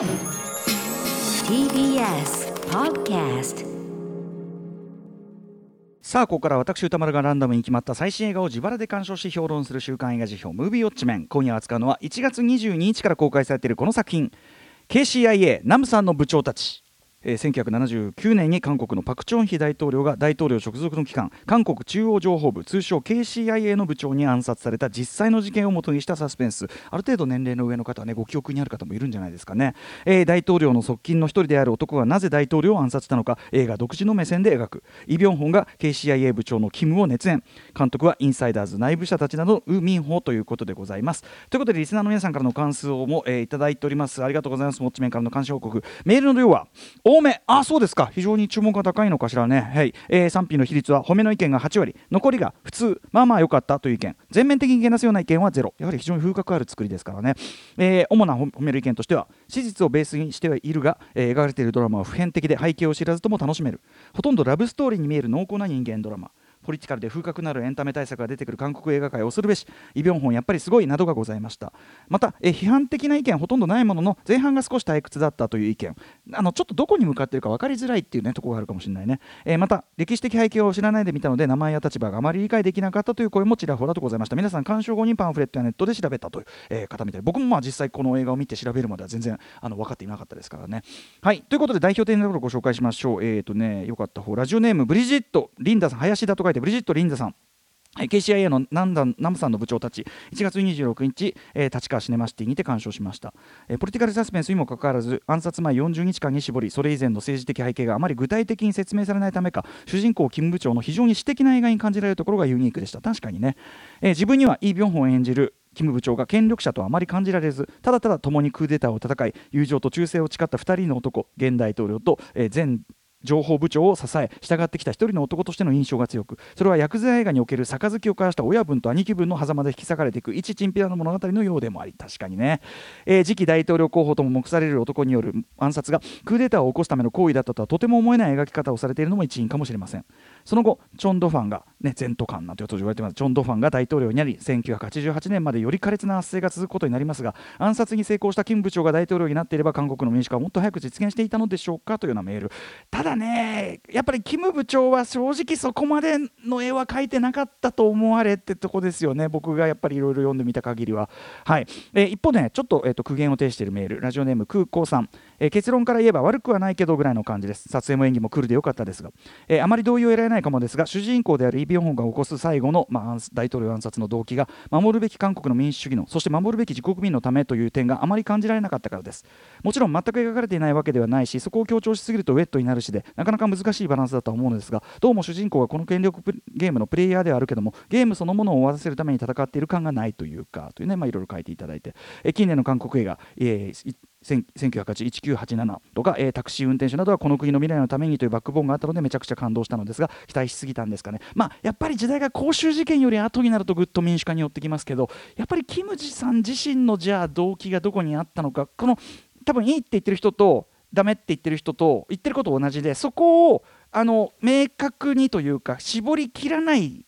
TBS Podcast さあここから私歌丸がランダムに決まった最新映画を自腹で鑑賞し評論する週刊映画辞表「ムービーウォッチメン」今夜扱うのは1月22日から公開されているこの作品。KCIA ナムさんの部長たち。えー、1979年に韓国のパク・チョンヒ大統領が大統領直属の機関韓国中央情報部通称 KCIA の部長に暗殺された実際の事件をもとにしたサスペンス。ある程度年齢の上の方はねご記憶にある方もいるんじゃないですかね、えー、大統領の側近の一人である男がなぜ大統領を暗殺したのか映画独自の目線で描く。イ・ビョンホンが KCIA 部長のキムを熱演。監督はインサイダーズ内部者たちなどウ・ミンホということでございます。ということでリスナーの皆さんからの感想も、えー、いただいております。ありがとうございます。モッチメンからの監視報告。メールの量は多め。あそうですか。非常に注目が高いのかしらね、はい。えー、賛否の比率は褒めの意見が8割。残りが普通。まあまあ良かったという意見。全面的にけなすような意見は0やはり非常に風格ある作りですからね、えー、主な褒める意見としては史実をベースにしてはいるが、えー、描かれているドラマは普遍的で背景を知らずとも楽しめる。ほとんどラブストーリーに見える濃厚な人間ドラマ。ポリティカルで風格のあるエンタメ対策が出てくる韓国映画界恐るべしイ・ビョンホンやっぱりすごいなどがございました。またえ批判的な意見ほとんどないものの前半が少し退屈だったという意見。あのちょっとどこに向かっているか分かりづらいっていうねところがあるかもしれないね、えー、また歴史的背景を知らないで見たので名前や立場があまり理解できなかったという声もちらほらとございました。皆さん鑑賞後にパンフレットやネットで調べたという、えー、方みたい僕もまあ実際この映画を見て調べるまでは全然あの分かっていなかったですからね。はい。ということで代表的なところをご紹介しましょう。えっ、ー、とねよかった方。ラジオネームブリジットリンダさん林田と書いてブリジットリンダさん。KCIA のナンダンナムさんの部長たち。1月26日、えー、立川シネマシティにて鑑賞しました、えー、ポリティカルサスペンスにもかかわらず暗殺前40日間に絞りそれ以前の政治的背景があまり具体的に説明されないためか主人公キム部長の非常に私的な映画に感じられるところがユニークでした。確かにね、えー、自分にはイ・ビョンホン演じるキム部長が権力者とあまり感じられずただただ共にクーデターを戦い友情と忠誠を誓った2人の男現大統領と、えー、前情報部長を支え従ってきた一人の男としての印象が強くそれは薬剤映画における杯を交わした親分と兄貴分の狭間で引き裂かれていく一チンピラの物語のようでもあり確かにね、えー、次期大統領候補とも目される男による暗殺がクーデターを起こすための行為だったとはとても思えない描き方をされているのも一因かもしれません。その後チョン・ドファンが、ね、ゼントカンなんて言われてます。チョン・ドファンが大統領になり1988年までより苛烈な圧政が続くことになりますが暗殺に成功したキム部長が大統領になっていれば韓国の民主化はもっと早く実現していたのでしょうかというようなメール。ただねやっぱりキム部長は正直そこまでの絵は描いてなかったと思われってとこですよね。僕がやっぱりいろいろ読んでみた限りは。はい、え、一方で、ちょっと,、えーと、苦言を呈しているメール。ラジオネーム空港さん、えー、結論から言えば悪くはないけどぐらいの感じです。撮影も演技もクールでよかったですが、えー、あまり同意を得られないかもですが主人公であるイ・ビョンホンが起こす最後の、まあ、大統領暗殺の動機が守るべき韓国の民主主義のそして守るべき自国民のためという点があまり感じられなかったからです。もちろん全く描かれていないわけではないしそこを強調しすぎるとウェットになるしでなかなか難しいバランスだと思うのですがどうも主人公はこの権力ゲームのプレイヤーではあるけどもゲームそのものを終わらせるために戦っている感がないというかというね、まあ、いろいろ書いていただいて、え近年の韓国映画、えー、1987とか、えー、タクシー運転手などはこの国の未来のためにというバックボーンがあったのでめちゃくちゃ感動したのですが期待しすぎたんですかね、まあ、やっぱり時代が公衆事件より後になるとぐっと民主化に寄ってきますけどやっぱりキム・ジさん自身のじゃあ動機がどこにあったのかこの多分いいって言ってる人とダメって言ってる人と言ってること同じでそこをあの明確にというか絞りきらない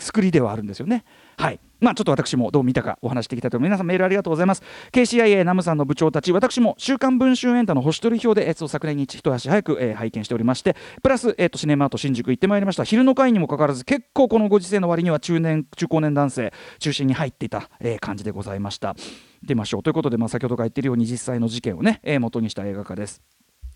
作りではあるんですよね。はいまあ、ちょっと私もどう見たかお話していきたいと思います。皆さんメールありがとうございます。KCIA ナムさんの部長たち私も週刊文春エンタの星取り表で、えー、昨年に一足早く、えー、拝見しておりましてプラス、えーと、シネマート新宿行ってまいりました。昼の会にもかかわらず結構このご時世の割には中年中高年男性中心に入っていた、えー、感じでございました。出ましょう。ということで、まあ、先ほどから言っているように実際の事件をね、えー、元にした映画化です。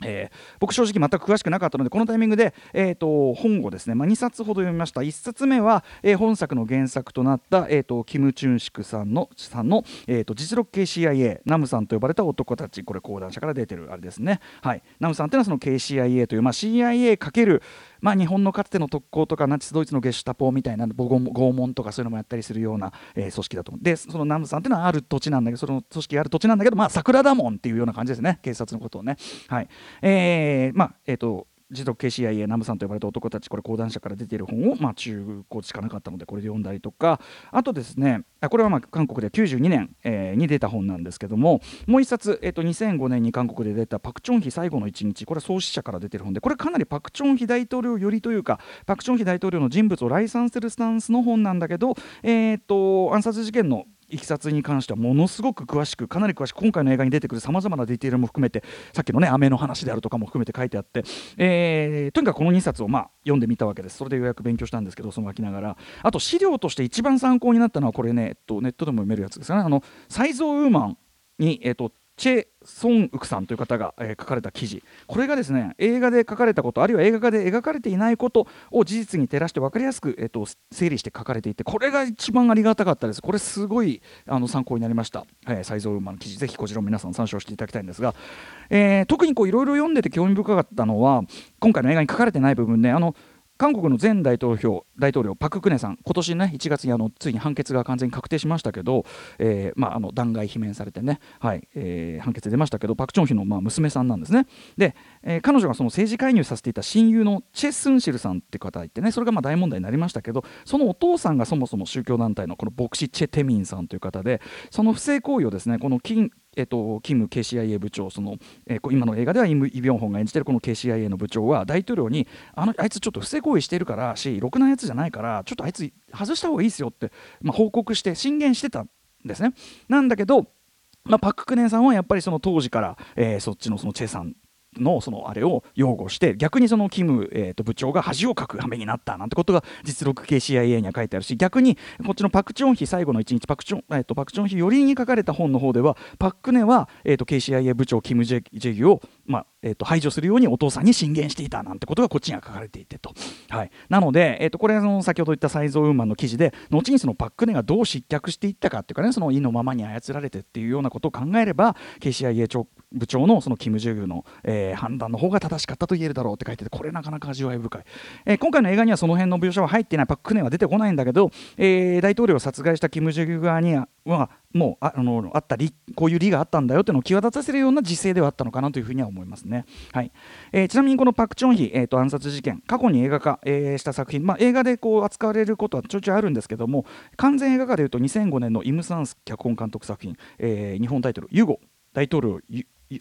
えー、僕正直全く詳しくなかったのでこのタイミングで、えーと、本をですね、まあ、2冊ほど読みました。1冊目は、えー、本作の原作となった、えーと、キム・チュンシクさんのさんの、えーと、実力系 CIA ナムさんと呼ばれた男たち。これ講談社から出てるあれですね、はい、ナムさんというのはその KCIA という、まあ、CIA× まあ、日本のかつての特攻とかナチスドイツのゲシュタポみたいな拷問とかそういうのもやったりするような、えー、組織だと思うでその南部さんっていうのはある土地なんだけどその組織がある土地なんだけどまあ桜田門っていうような感じですね警察のことをね。はい。えー、まあえ、ー、と持続 KCIA ナムさんと呼ばれた男たちこれ講談社から出ている本を、まあ、中古しかなかったのでこれで読んだりとか。あとですねこれはまあ韓国で92年、えー、に出た本なんですけどももう一冊、えー、と2005年に韓国で出たパク・チョンヒ最後の一日これは創始者から出てる本でこれかなりパク・チョンヒ大統領寄りというかパク・チョンヒ大統領の人物を来賛するスタンスの本なんだけど、えー、と暗殺事件のいきさつに関してはものすごく詳しくかなり詳しく今回の映画に出てくるさまざまなディテールも含めてさっきのね雨の話であるとかも含めて書いてあって、えー、とにかくこの2冊をまあ読んでみたわけです。それでようやく勉強したんですけどその書きながら。あと資料として一番参考になったのはこれね、えっと、ネットでも読めるやつですかね。あのサイズ・オウーマンに、えっと、チェ・ソンウクさんという方が、えー、書かれた記事。これがですね映画で書かれたことあるいは映画化で描かれていないことを事実に照らして分かりやすく、えーと、整理して書かれていてこれが一番ありがたかったです。これすごいあの参考になりました、えー、サイズウーマの記事ぜひこちらも皆さん参照していただきたいんですが、えー、特にいろいろ読んでて興味深かったのは今回の映画に書かれてない部分、ね、あの韓国の前大統領大統領パク・クネさん、今年ね1月にあのついに判決が完全に確定しましたけど、えーまあ、あの弾劾罷免されてね、はいえー、判決出ましたけど、パク・チョンヒの、まあ、娘さんなんですね。で、えー、彼女がその政治介入させていた親友のチェ・スンシルさんって方がいてね、それがまあ大問題になりましたけど、そのお父さんがそもそも宗教団体のこの牧師チェ・テミンさんという方で、その不正行為をですねこの金えっと、キム KCIA 部長その、えー、今の映画ではイ・ビョンホンが演じているこの KCIA の部長は大統領にあのあいつちょっと不正行為してるからしろくなやつじゃないからちょっとあいつ外した方がいいですよって、まあ、報告して進言してたんですね。なんだけどまあ、パク・クネンさんはやっぱりその当時から、えー、そっちのそのチェさんのそのあれを擁護して逆にそのキム、えー、と部長が恥をかく羽目になったなんてことが実録系 CIA には書いてあるし逆にこっちのパク・チョンヒ最後の1日パクチョン、えー、とパクチョンヒ寄りに書かれた本の方ではパク・クネは、えー、と KCIA 部長キム・ジェジェギを、まあえー、と排除するようにお父さんに進言していたなんてことがこっちには書かれていてと、はい、なので、えー、とこれはその先ほど言ったサイゾウーマンの記事で後にそのパク・クネがどう失脚していったかっていうかねその意のままに操られてっていうようなことを考えれば KCIA 長部長のそのキム・ジェギュの、えー、判断の方が正しかったと言えるだろうって書いててこれなかなか味わい深い、えー、今回の映画にはその辺の描写は入っていないパック・ネは出てこないんだけど、えー、大統領を殺害したキム・ジェギュ側にはもうあのあったりこういう理があったんだよというのを際立たせるような時勢ではあったのかなというふうには思いますね、はい。えー、ちなみにこのパク・チョンヒ、えーと、暗殺事件過去に映画化、えー、した作品、まあ、映画でこう扱われることはちょいちょいあるんですけども完全映画化でいうと2005年のイム・サンス脚本監督作品、えー、日本タイトル「ユゴ。大統領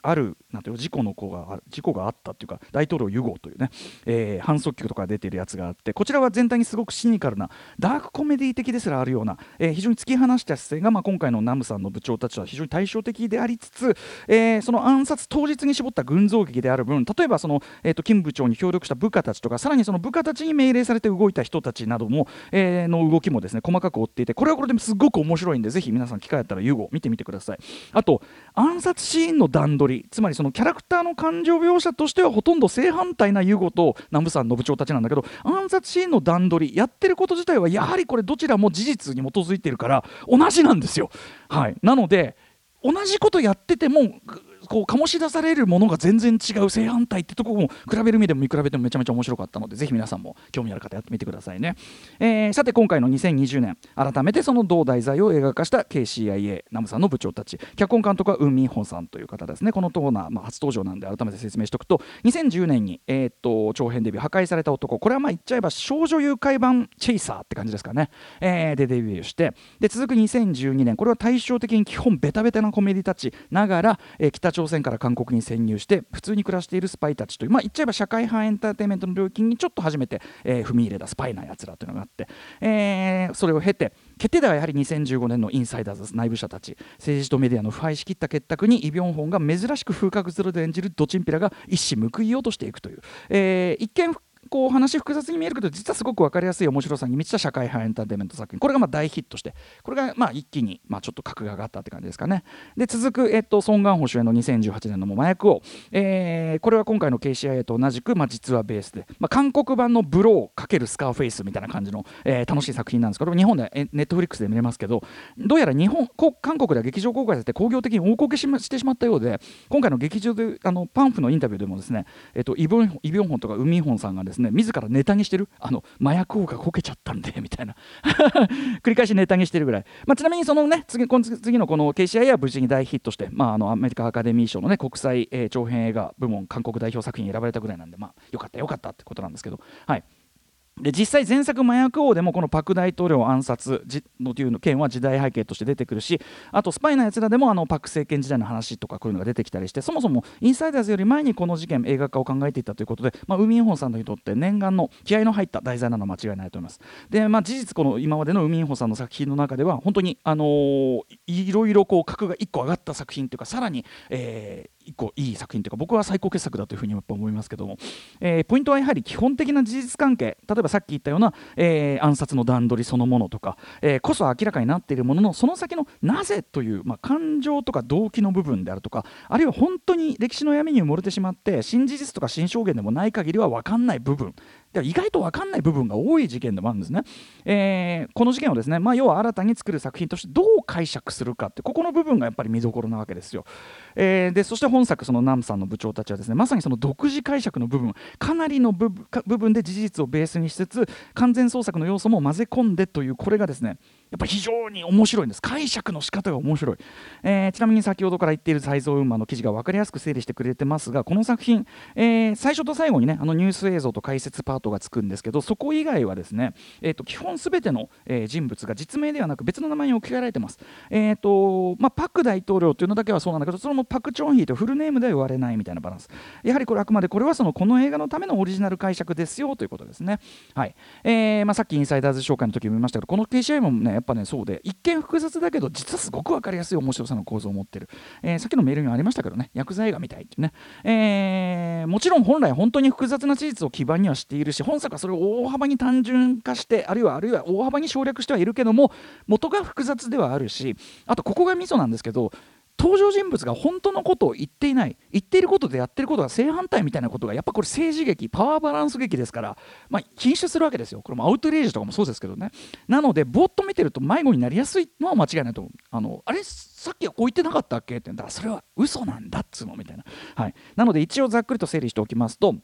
あるなんていう事故の子が事故があったっていうか大統領ユゴというね、えー、反則曲とか出てるやつがあってこちらは全体にすごくシニカルなダークコメディ的ですらあるような、えー、非常に突き放した姿勢が、まあ、今回のナムさんの部長たちは非常に対照的でありつつ、えー、その暗殺当日に絞った群像劇である分例えばその、えーと、金部長に協力した部下たちとかさらにその部下たちに命令されて動いた人たちなども、えー、の動きもですね細かく追っていてこれはこれですごく面白いんでぜひ皆さん機会あったらユゴ見てみてください。あと暗殺シーンの段取りつまりそのキャラクターの感情描写としてはほとんど正反対なユゴと南部さんの部長たちなんだけど暗殺シーンの段取りやってること自体はやはりこれどちらも事実に基づいてるから同じなんですよ。はい、なので同じことやっててもこう醸し出されるものが全然違う正反対ってとこも比べる意味でも見比べてもめちゃめちゃ面白かったのでぜひ皆さんも興味ある方やってみてくださいね、えー、さて今回の2020年改めてその同題材を映画化した KCIA ナムさんの部長たち。脚本監督はウン・ミンホンさんという方ですね。このトーナー、まあ、初登場なんで改めて説明しておくと2010年に、えー、っと長編デビュー破壊された男。これはまあ言っちゃえば少女誘拐版チェイサーって感じですかね、えー、でデビューして。で続く2012年。これは対照的に基本ベタベタなコメディたちながら、えー、北朝鮮から韓国に潜入して普通に暮らしているスパイたちという、まあ、言っちゃえば社会派エンターテインメントの領域にちょっと初めて、えー、踏み入れたスパイなやつらというのがあって、えー、それを経て決定ではやはり2015年のインサイダーズ内部者たち政治とメディアの腐敗しきった結託にイ・ビョンホンが珍しく風格ゼロで演じるドチンピラが一矢報いようとしていくという、えー、一見こう話複雑に見えるけど実はすごく分かりやすい面白さに満ちた社会派エンターテインメント作品。これがまあ大ヒットしてこれがまあ一気にまあちょっと格が上がったって感じですかね。で続く、えっと、ソン・ガンホ主演の2018年の麻薬王、えー、これは今回の KCIA と同じく、まあ、実はベースで、まあ、韓国版のブロー×スカーフェイスみたいな感じの、えー、楽しい作品なんですけど日本でネットフリックスで見れますけどどうやら日本韓国では劇場公開されて興行的に大こけししてしまったようで今回の劇場であのパンフのインタビューでもですね、えっと、イ・ビョンホンとかウミホンさんがですねね自らネタにしてる。あの麻薬王がこけちゃったんで みたいな。繰り返しネタにしてるぐらい、まあ、ちなみにそのね次この次のこの KCI は無事に大ヒットして、まあ、あのアメリカアカデミー賞のね国際、えー、長編映画部門韓国代表作品に選ばれたぐらいなんでまあよかったよかったってことなんですけど。はい。で実際前作麻薬王でもこのパク大統領暗殺のというの件は時代背景として出てくるしあとスパイなやつらでもあのパク政権時代の話とかこういうのが出てきたりしてそもそもインサイダーズより前にこの事件映画化を考えていたということで、まあ、ウミンホンさんにとって念願の気合の入った題材なのは間違いないと思います。で、まあ、事実この今までのウミンホンさんの作品の中では本当にあのー、いろいろこう格が1個上がった作品というかさらに、えー、一個いい作品というか僕は最高傑作だというふうにやっぱ思いますけども、えー、ポイントはやはり基本的な事実関係。例えばさっき言ったような、えー、暗殺の段取りそのものとか、えー、こそ明らかになっているもののその先のなぜという、まあ、感情とか動機の部分であるとかあるいは本当に歴史の闇に埋もれてしまって新事実とか新証言でもない限りは分かんない部分。意外と分かんない部分が多い事件でもあるんですね。えー、この事件をですね、まあ、要は新たに作る作品としてどう解釈するかってここの部分がやっぱり見どころなわけですよ。えー、でそして本作そのナムさんの部長たちはですねまさにその独自解釈の部分かなりの部分で事実をベースにしつつ完全創作の要素も混ぜ込んでというこれがですねやっぱ非常に面白いんです。解釈の仕方が面白い、えー、ちなみに先ほどから言っている才蔵馬の記事が分かりやすく整理してくれてますがこの作品、えー、最初と最後にねあのニュース映像と解説パートがつくんですけどそこ以外はですね、えーと、基本すべての、えー、人物が実名ではなく別の名前に置き換えられてます、えーとまあ、パク大統領というのだけはそうなんだけどそれもパク・チョンヒーとフルネームでは言われないみたいなバランス。やはりこれあくまでこれはそのこの映画のためのオリジナル解釈ですよということですね。はい、えーまあ、さっきインサイダーズ紹介の時も言いましたけどこの KCI もねやっぱねそうで一見複雑だけど実はすごく分かりやすい面白さの構造を持ってる、えー、さっきのメールにもありましたけどね薬剤映画みたいってね、えー、もちろん本来本当に複雑な事実を基盤にはしているし本作はそれを大幅に単純化してあるいはあるいは大幅に省略してはいるけども元が複雑ではあるしあとここがミソなんですけど登場人物が本当のことを言っていない言っていることでやってることが正反対みたいなことがやっぱこれ政治劇パワーバランス劇ですから、まあ、禁止するわけですよ。これもアウトレイジとかもそうですけどね。なのでぼーっと見てると迷子になりやすいのは間違いないと思う。あのあれ？さっきはこう言ってなかったっけ？ってだ。からそれは嘘なんだっつうのみたいな、はい、なので一応ざっくりと整理しておきますと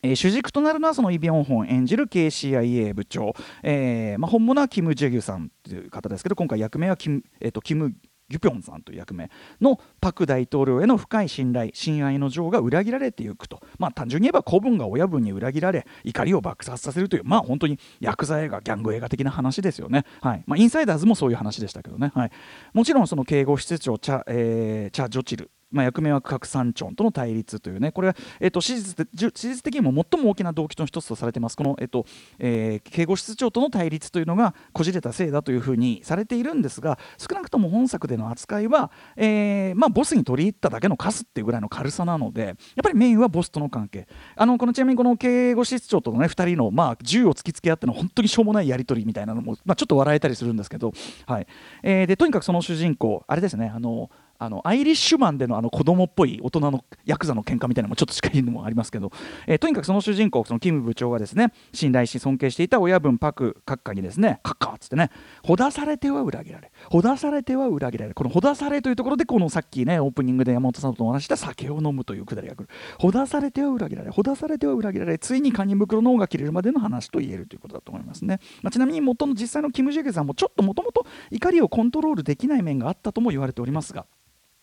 えー、主軸となるのはそのイ・ビョンホン演じる KCIA 部長、えーまあ、本物はキム・ジェギュさんという方ですけど今回役名はキム,、えーと、キムギュピョンさんという役名のパク大統領への深い信頼親愛の情が裏切られていくと。まあ単純に言えば子分が親分に裏切られ怒りを爆発させるというまあ本当にヤクザ映画ギャング映画的な話ですよね、はい。まあ、インサイダーズもそういう話でしたけどね、はい、もちろんその警護室長チャ,、えー、チャ・ジョチル。まあ、役名は核三チョンとの対立というね。これは、えーと、史実史実的にも最も大きな動機の一つとされてます。この、えーとえー、警護室長との対立というのがこじれたせいだというふうにされているんですが少なくとも本作での扱いは、えーまあ、ボスに取り入っただけのカスっていうぐらいの軽さなのでやっぱりメインはボスとの関係。あのこのちなみにこの警護室長との、ね、2人の、まあ、銃を突きつけ合っての本当にしょうもないやり取りみたいなのも、まあ、ちょっと笑えたりするんですけど、はい。えー、でとにかくその主人公あれですね。あのあのアイリッシュマンでのあの子供っぽい大人のヤクザの喧嘩みたいなのもちょっと近いのもありますけど、えー、とにかくその主人公そのキム部長がですね信頼し尊敬していた親分パク閣下にですねカッカーっつってねほだされては裏切られほだされては裏切られこのほだされというところでこのさっきねオープニングで山本さんとお話した酒を飲むというくだりが来る。ほだされては裏切られほだされては裏切られついにカニ袋の尾が切れるまでの話と言えるということだと思いますね、まあ、ちなみに元の実際のキム・ジェゲさんもちょっともともと怒りをコントロールできない面があったとも言われておりますが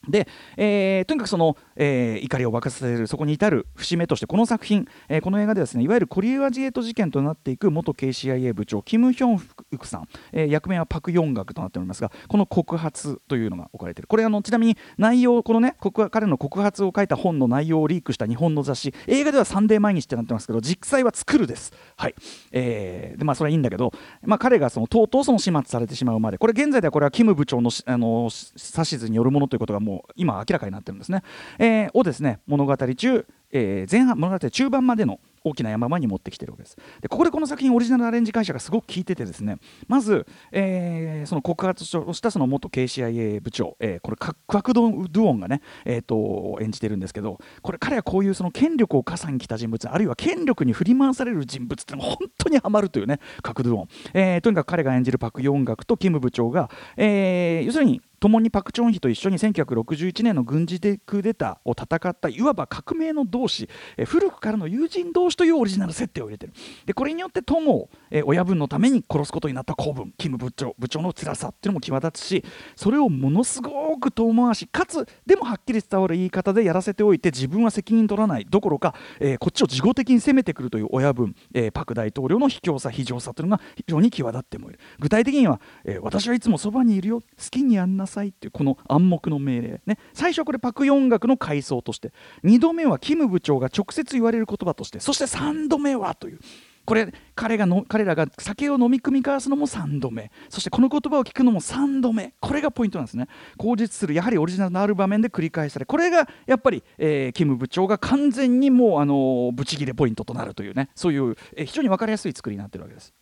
で、えー、とにかくその、えー、怒りを爆発させるそこに至る節目としてこの作品、えー、この映画でですねいわゆるコリアジエート事件となっていく元 KCIA 部長キム・ヒョンフクさん、え、役名はパク・ヨンガクとなっておりますがこの告発というのが置かれている。これあのちなみに内容このね彼の告発を書いた本の内容をリークした日本の雑誌映画ではサンデー毎日ってなってますけど実際は作るです。はい、えー、でまあそれはいいんだけど、まあ、彼がそのとうとうその始末されてしまうまでこれ現在ではこれはキム部長のあの指図によるものということがもう今明らかになってるんですね、えー、をですね物語中、えー、前半物語中盤までの大きな山場に持ってきてるわけです。でここでこの作品オリジナルアレンジ会社がすごく効いててですねまず、えー、その告発をしたその元 KCIA 部長、えー、これクワクド・ドゥオンがね、えーと、演じてるんですけどこれ彼はこういうその権力を傘に来た人物あるいは権力に振り回される人物ってのが本当にハマるというねクワクドゥオン、えー、とにかく彼が演じるパク・ヨンガクとキム部長が、えー、要するに共にパク・チョンヒと一緒に1961年の軍事クーデターを戦ったいわば革命の同志、え古くからの友人同士というオリジナル設定を入れてる。でこれによって友を、え親分のために殺すことになった公文キム部長部長の辛さっていうのも際立つしそれをものすごく遠回しかつでもはっきり伝わる言い方でやらせておいて自分は責任取らないどころか、えー、こっちを事後的に攻めてくるという親分、えー、パク大統領の卑怯さ非常さというのが非常に際立ってもいる。具体的には、えー、私はいつもそばにいるよ好きにやんなさいっていうこの暗黙の命令ね。最初これパク・ヨン学の階層として。2度目はキム部長が直接言われる言葉としてそして3度目はという。これ彼がの彼らが酒を飲み組み交わすのも3度目。そしてこの言葉を聞くのも3度目。これがポイントなんですね。口実するやはりオリジナルのある場面で繰り返されこれがやっぱり、えー、キム部長が完全にもうあのブチギレポイントとなるというね。そういう、えー、非常に分かりやすい作りになってるわけです。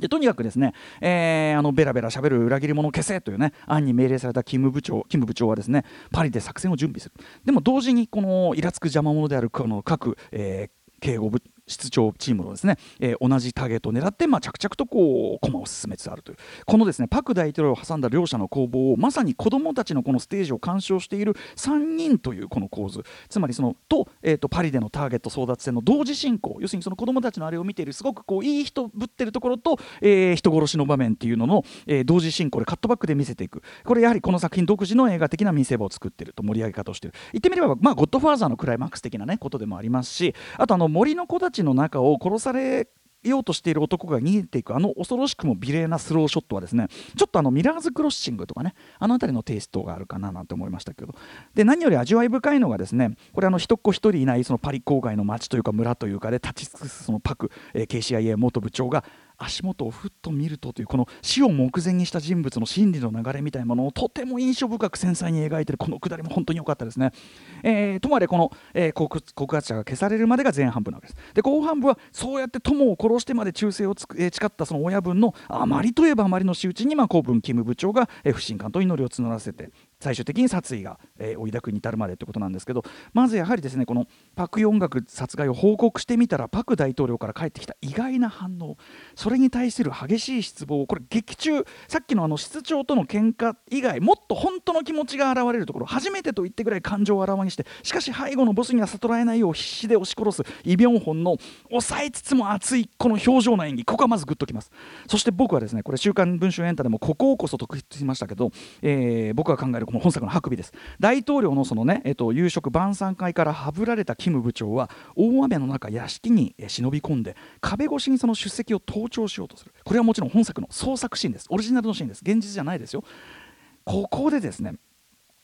でとにかくですね、えー、あのベラベラしゃべる裏切り者を消せというね案に命令されたキム部長キム部長はですねパリで作戦を準備する。でも同時にこのイラつく邪魔者であるこの各、えー、警護部室長チームのですね、えー、同じターゲットを狙って、まあ、着々とこう駒を進めつつあるという。このですねパク大統領を挟んだ両者の攻防をまさに子どもたちのこのステージを鑑賞している3人というこの構図。つまりそのと,、えーと、パリでのターゲット争奪戦の同時進行。要するにその子どもたちのあれを見ているすごくこういい人ぶってるところと、えー、人殺しの場面っていうのの、えー、同時進行でカットバックで見せていく。これやはりこの作品独自の映画的な見せ場を作ってると盛り上げ方をしている。言ってみれば、まあ、ゴッドファーザーのクライマックス的な、ね、ことでもありますしあとあの森の子たちの中を殺されようとしている男が逃げていくあの恐ろしくも美麗なスローショットはですねちょっとあのミラーズクロッシングとかねあの辺りのテイストがあるかななんて思いましたけど。で何より味わい深いのがですねこれあの一っ子一人いないそのパリ郊外の街というか村というかで立ち尽くすそのパク、えー、KCIA 元部長が足元をふっと見るとというこの死を目前にした人物の心理の流れみたいなものをとても印象深く繊細に描いているこのくだりも本当に良かったですね。えー、ともあれこの、えー、告告発者が消されるまでが前半部なわけです。で後半部はそうやって友を殺してまで忠誠をつく、えー、誓ったその親分のあまりといえばあまりの仕打ちに、まあ、公文キム部長が、えー、不信感と祈りを募らせて最終的に殺意が、えー、追い抱くに至るまでということなんですけどまずやはりですねこのパク・ヨンガク殺害を報告してみたらパク大統領から返ってきた意外な反応。それに対する激しい失望。これ劇中さっきのあの室長との喧嘩以外もっと本当の気持ちが現れるところ初めてと言ってぐらい感情をあらわにしてしかし背後のボスには悟られないよう必死で押し殺すイ・ビョンホンの抑えつつも熱いこの表情の演技。ここはまずグッときます。そして僕はですねこれ「週刊文春エンタ」でもここをこそ特筆しましたけど、えー、僕が考えるの本作のハクビです。大統領のそのね、えっと、夕食晩餐会からはぶられたキム部長は大雨の中屋敷に忍び込んで壁越しにその出席を盗聴しようとする。これはもちろん本作の創作シーンです。オリジナルのシーンです。現実じゃないですよ。ここでですね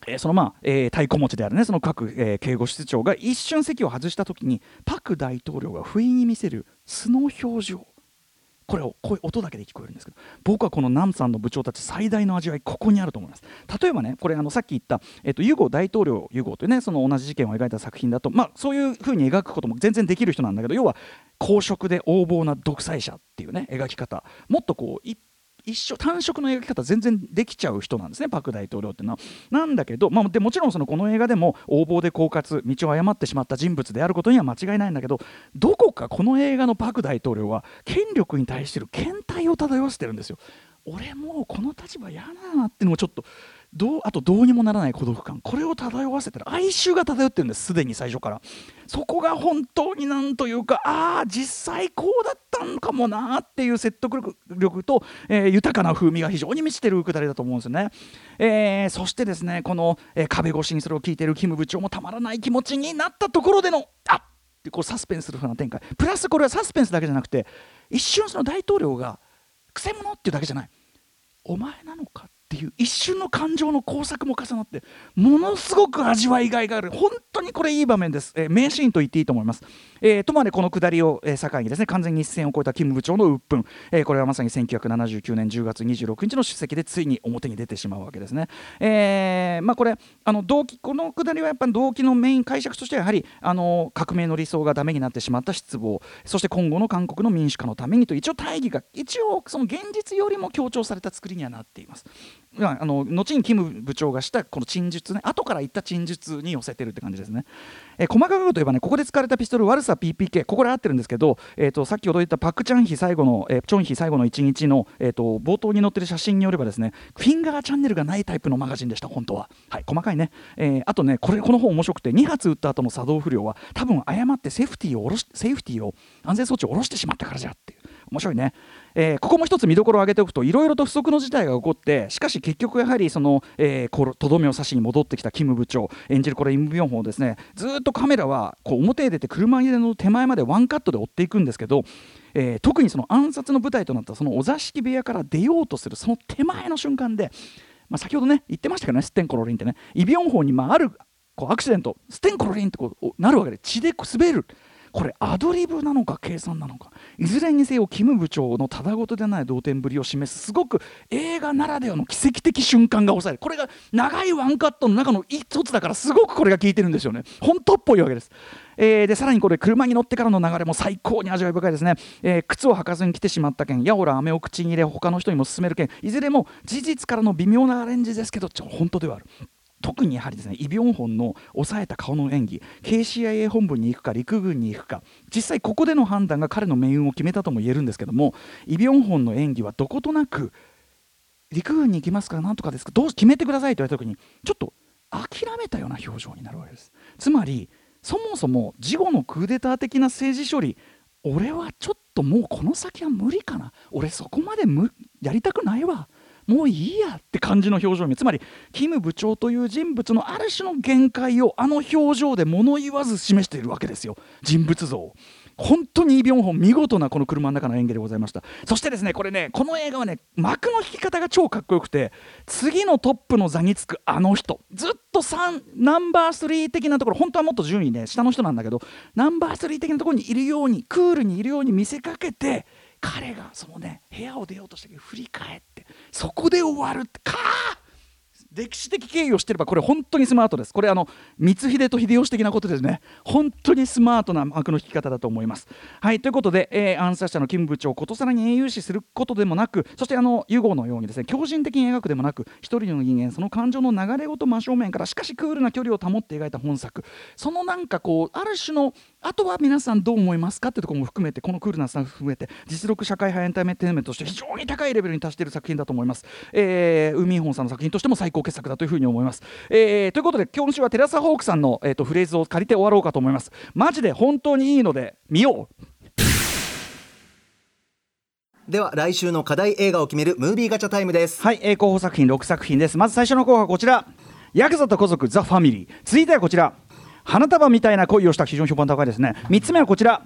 えー、そのまあ、えー、太鼓持ちであるねその各、えー、警護室長が一瞬席を外した時にパク大統領が不意に見せる素の表情。これを声音だけで聞こえるんですけど僕はこのナムさんの部長たち最大の味わいここにあると思います。例えばねこれあのさっき言った、えっと、ユゴ大統領ユゴというねその同じ事件を描いた作品だとまあそういうふうに描くことも全然できる人なんだけど要は公職で横暴な独裁者っていうね描き方。もっとこう一一緒単色の描き方全然できちゃう人なんですねパク大統領っていうのは。なんだけど、まあ、でもちろんそのこの映画でも横暴で狡猾道を誤ってしまった人物であることには間違いないんだけどどこかこの映画のパク大統領は権力に対してる検体を漂わせてるんですよ。俺もうこの立場嫌だなっていうのもちょっとどうあとどうにもならない孤独感。これを漂わせたら哀愁が漂ってるんです。すでに最初から。そこが本当になんというかああ実際こうだったんかもなっていう説得力と、えー、豊かな風味が非常に満ちてるくだりだと思うんですよね、えー、そしてですねこの、えー、壁越しにそれを聞いているキム部長もたまらない気持ちになったところでのあってこうサスペンスする風な展開。プラスこれはサスペンスだけじゃなくて一瞬その大統領がくせ者っていうだけじゃない。お前なのかっていう一瞬の感情の工作も重なってものすごく味わいがいがある。本当にこれいい場面です、えー、名シーンと言っていいと思います、えー、とまでこのくだりを、えー、境にですね完全に一線を越えたキム部長の鬱憤、えー、これはまさに1979年10月26日の出席でついに表に出てしまうわけですね、えー、まあこれあの動機このくだりはやっぱり動機のメイン解釈としてはやはりあの革命の理想がダメになってしまった失望。そして今後の韓国の民主化のためにと一応大義が一応その現実よりも強調された作りにはなっています。まああの後にキム部長がしたこの陳述ね。後から言った陳述に寄せてるって感じですね、えー細かく言えばねここで使われたピストル悪さ PPK ここで合ってるんですけど、えー、とさっきほど言ったパク・チャンヒ最後の、えーチョンヒ最後の一日の、えー、と冒頭に載ってる写真によればですねフィンガーチャンネルがないタイプのマガジンでした本当は。はい細かいね、えーあとねこれこの本面白くて2発撃った後の作動不良は多分誤ってセーフティーを下ろしセーフティーを安全装置を下ろしてしまったからじゃっていう。面白いね、えーここも一つ見どころを挙げておくといろいろと不測の事態が起こってしかし結局やはりその、えーこのとどめを刺しに戻ってきたキム部長演じるこれイム・ビョンホンをですねずっとカメラはこう表へ出て車入れの手前までワンカットで追っていくんですけど、えー特にその暗殺の舞台となったそのお座敷部屋から出ようとするその手前の瞬間で、まあ、先ほどね言ってましたけどねステンコロリンってねイ・ビョンホンにまああるこうアクシデントステンコロリンってこうなるわけで血で滑るこれアドリブなのか計算なのか。いずれにせよキム部長のただごとでない同点ぶりを示すすごく映画ならではの奇跡的瞬間が抑える。これが長いワンカットの中の一つだからすごくこれが効いてるんですよね。本当っぽいわけです。えーでさらにこれ車に乗ってからの流れも最高に味わい深いですね、えー靴を履かずに来てしまった件。やおら飴を口に入れ他の人にも勧める件。いずれも事実からの微妙なアレンジですけどちょ本当ではある。特にやはりですねイ・ビョンホンの抑えた顔の演技 KCIA 本部に行くか陸軍に行くか実際ここでの判断が彼の命運を決めたとも言えるんですけどもイ・ビョンホンの演技はどことなく陸軍に行きますからなんとかですかどう決めてくださいと言われた時にちょっと諦めたような表情になるわけです。つまりそもそも事後のクーデター的な政治処理俺はちょっともうこの先は無理かな。俺そこまでやりたくないわ。もういいやって感じの表情につまりキム部長という人物のある種の限界をあの表情で物言わず示しているわけですよ。人物像本当にイ・ビョンホン見事なこの車の中の演技でございました。そしてですねこれねこの映画はね幕の引き方が超かっこよくて次のトップの座につくあの人。ずっと3ナンバー3的なところ本当はもっと順位ね下の人なんだけどナンバー3的なところにいるようにクールにいるように見せかけて彼がそのね部屋を出ようとしたけど振り返ってそこで終わるってかあ歴史的経緯を知ってればこれ本当にスマートです。これあの光秀と秀吉的なことですね。本当にスマートな幕の引き方だと思います。はいということで、えー暗殺者のキム部長をことさらに英雄視することでもなくそしてあのユゴのようにですね強靭的に描くでもなく一人の人間その感情の流れごと真正面からしかしクールな距離を保って描いた本作。そのなんかこうある種のあとは皆さんどう思いますかってところも含めてこのクールなスタッフ含めて実力社会派エンターテインメントとして非常に高いレベルに達している作品だと思います、えー、ウーミンホンさんの作品としても最高傑作だというふうに思います、えーということで今週はテラサホークさんの、えー、とフレーズを借りて終わろうかと思います。マジで本当にいいので見よう。では来週の課題映画を決めるムービーガチャタイムです。はい、えー候補作品6作品です。まず最初の候補はこちら。ヤクザと家族ザ・ファミリー。続いてはこちら。花束みたいな恋をした非常に評判高いですね。3つ目はこちら。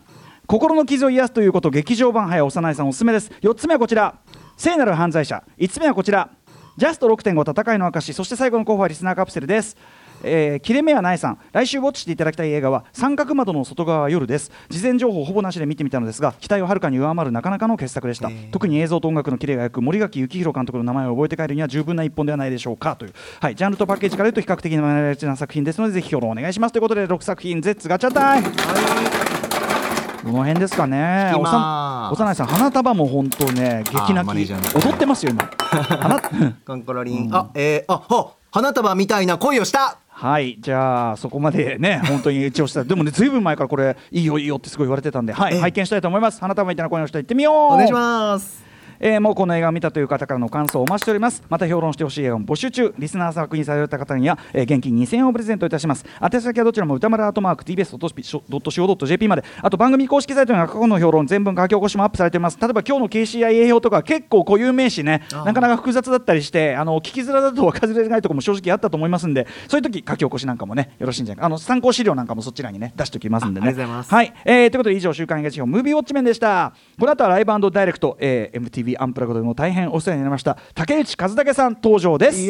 心の傷を癒すということ劇場版早幼いさんおすすめです。4つ目はこちら。聖なる犯罪者。5つ目はこちらジャスト6.5戦いの証そして最後の候補はリスナーカプセルです。えー切れ目はないさん。来週ウォッチしていただきたい映画は三角窓の外側は夜です。事前情報ほぼなしで見てみたのですが期待をはるかに上回るなかなかの傑作でした、特に映像と音楽のキレがよく森垣幸宏監督の名前を覚えて帰るには十分な一本ではないでしょうか。という、はい、ジャンルとパッケージから言うと比較的なマイな作品ですのでぜひ評論お願いします。ということで6作品ゼッツガチャタイムこの辺ですかね。おさ幼いさん花束も本当ね激泣き踊ってますよ今。花コンコロリン、あえー、あは花束みたいな恋をした。はい。じゃあそこまでね 本当に一応したでもねずいぶん前からこれいいよいいよってすごい言われてたんではいええ。拝見したいと思います。花束みたいな声の人行ってみよう。お願いしますえーもうこの映画を見たという方からの感想をお待ちしております。また評論してほしい映画も募集中。リスナー作品された方には、えー現金2000円をプレゼントいたします。宛先はどちらも歌丸アートマーク TBS.CO.JP まで。あと番組公式サイトには過去の評論全文書き起こしもアップされています。例えば今日の KCIA 表とか結構固有名詞ね。なかなか複雑だったりしてあの聞きづらだと分かりづらいところも正直あったと思いますんで そういう時書き起こしなんかもねよろしいんじゃないかあの参考資料なんかもそちらにね出しておきますんでね。あありがとうござい。ますはい、えーということで以上週刊映画辞表ムービーウォッチメンでした。この後はライブダイレクト、えー MTV アンプラグドでも大変お世話になりました。竹内和武さん登場です.